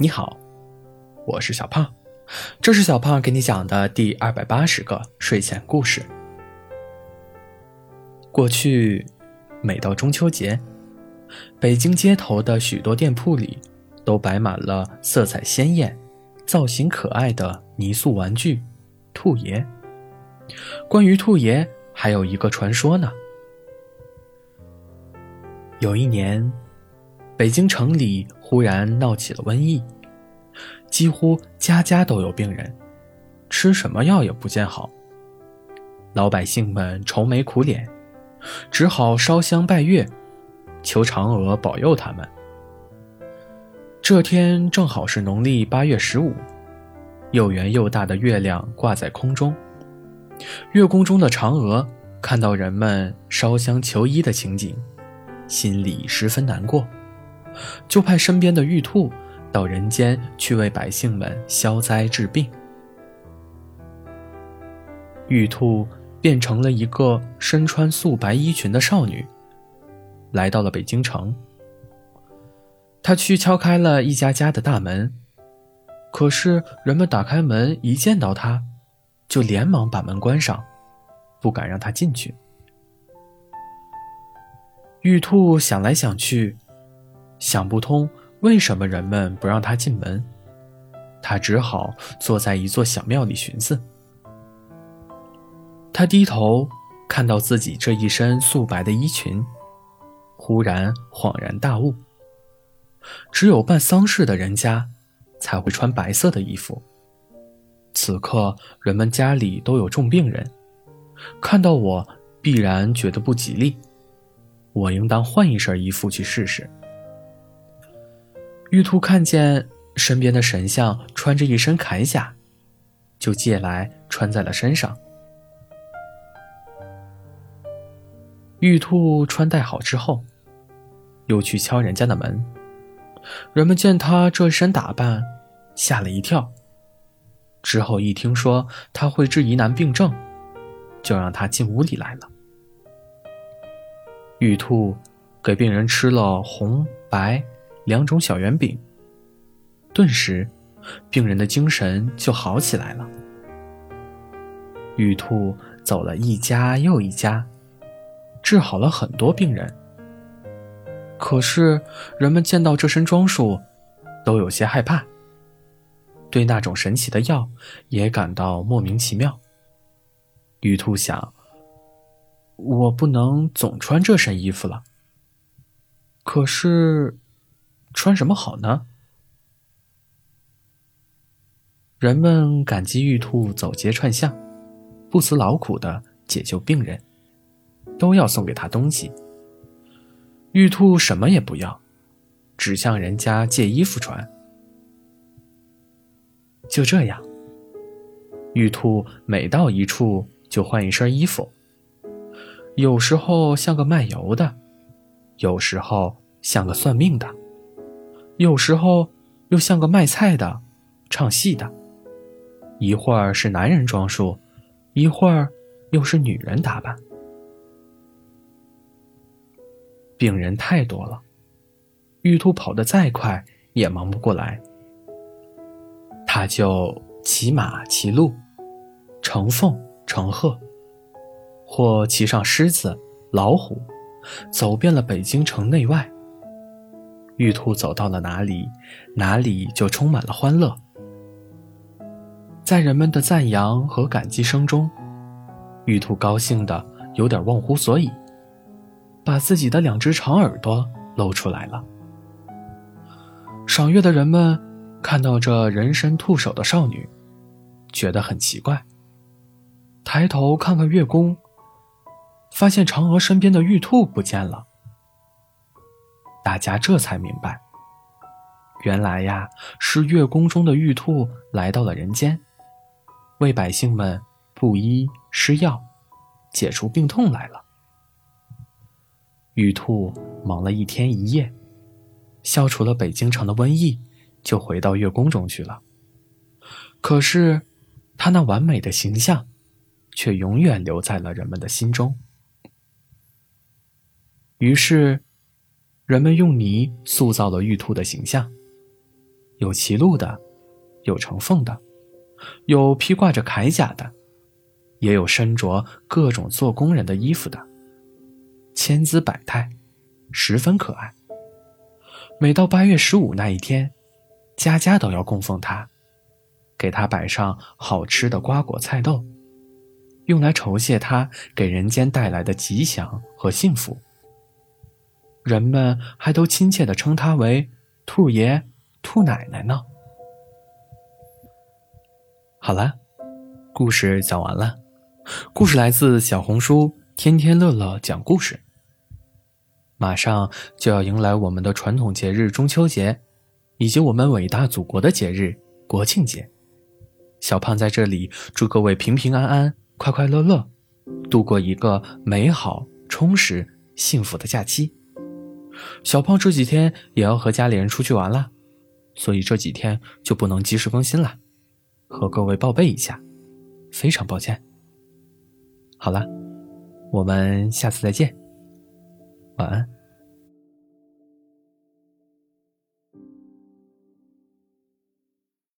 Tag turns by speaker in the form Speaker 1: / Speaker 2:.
Speaker 1: 你好，我是小胖，这是小胖给你讲的第二百八十个睡前故事。过去，每到中秋节，北京街头的许多店铺里都摆满了色彩鲜艳、造型可爱的泥塑玩具——兔爷。关于兔爷，还有一个传说呢。有一年。北京城里忽然闹起了瘟疫，几乎家家都有病人，吃什么药也不见好。老百姓们愁眉苦脸，只好烧香拜月，求嫦娥保佑他们。这天正好是农历八月十五，又圆又大的月亮挂在空中。月宫中的嫦娥看到人们烧香求医的情景，心里十分难过。就派身边的玉兔到人间去为百姓们消灾治病。玉兔变成了一个身穿素白衣裙的少女，来到了北京城。她去敲开了一家家的大门，可是人们打开门一见到她，就连忙把门关上，不敢让她进去。玉兔想来想去。想不通为什么人们不让他进门，他只好坐在一座小庙里寻思。他低头看到自己这一身素白的衣裙，忽然恍然大悟：只有办丧事的人家才会穿白色的衣服。此刻人们家里都有重病人，看到我必然觉得不吉利，我应当换一身衣服去试试。玉兔看见身边的神像穿着一身铠甲，就借来穿在了身上。玉兔穿戴好之后，又去敲人家的门。人们见他这身打扮，吓了一跳。之后一听说他会治疑难病症，就让他进屋里来了。玉兔给病人吃了红白。两种小圆饼，顿时，病人的精神就好起来了。玉兔走了一家又一家，治好了很多病人。可是人们见到这身装束，都有些害怕，对那种神奇的药也感到莫名其妙。玉兔想：我不能总穿这身衣服了。可是。穿什么好呢？人们感激玉兔走街串巷，不辞劳苦的解救病人，都要送给他东西。玉兔什么也不要，只向人家借衣服穿。就这样，玉兔每到一处就换一身衣服，有时候像个卖油的，有时候像个算命的。有时候又像个卖菜的、唱戏的，一会儿是男人装束，一会儿又是女人打扮。病人太多了，玉兔跑得再快也忙不过来。他就骑马、骑鹿，乘凤、乘鹤，或骑上狮子、老虎，走遍了北京城内外。玉兔走到了哪里，哪里就充满了欢乐。在人们的赞扬和感激声中，玉兔高兴的有点忘乎所以，把自己的两只长耳朵露出来了。赏月的人们看到这人身兔首的少女，觉得很奇怪，抬头看看月宫，发现嫦娥身边的玉兔不见了。大家这才明白，原来呀是月宫中的玉兔来到了人间，为百姓们布衣施药，解除病痛来了。玉兔忙了一天一夜，消除了北京城的瘟疫，就回到月宫中去了。可是，他那完美的形象，却永远留在了人们的心中。于是。人们用泥塑造了玉兔的形象，有骑鹿的，有乘凤的，有披挂着铠甲的，也有身着各种做工人的衣服的，千姿百态，十分可爱。每到八月十五那一天，家家都要供奉他，给他摆上好吃的瓜果菜豆，用来酬谢他给人间带来的吉祥和幸福。人们还都亲切地称他为“兔爷”“兔奶奶”呢。好了，故事讲完了。故事来自小红书“天天乐乐讲故事”。马上就要迎来我们的传统节日中秋节，以及我们伟大祖国的节日国庆节。小胖在这里祝各位平平安安、快快乐乐，度过一个美好、充实、幸福的假期。小胖这几天也要和家里人出去玩了，所以这几天就不能及时更新了，和各位报备一下，非常抱歉。好了，我们下次再见。晚安。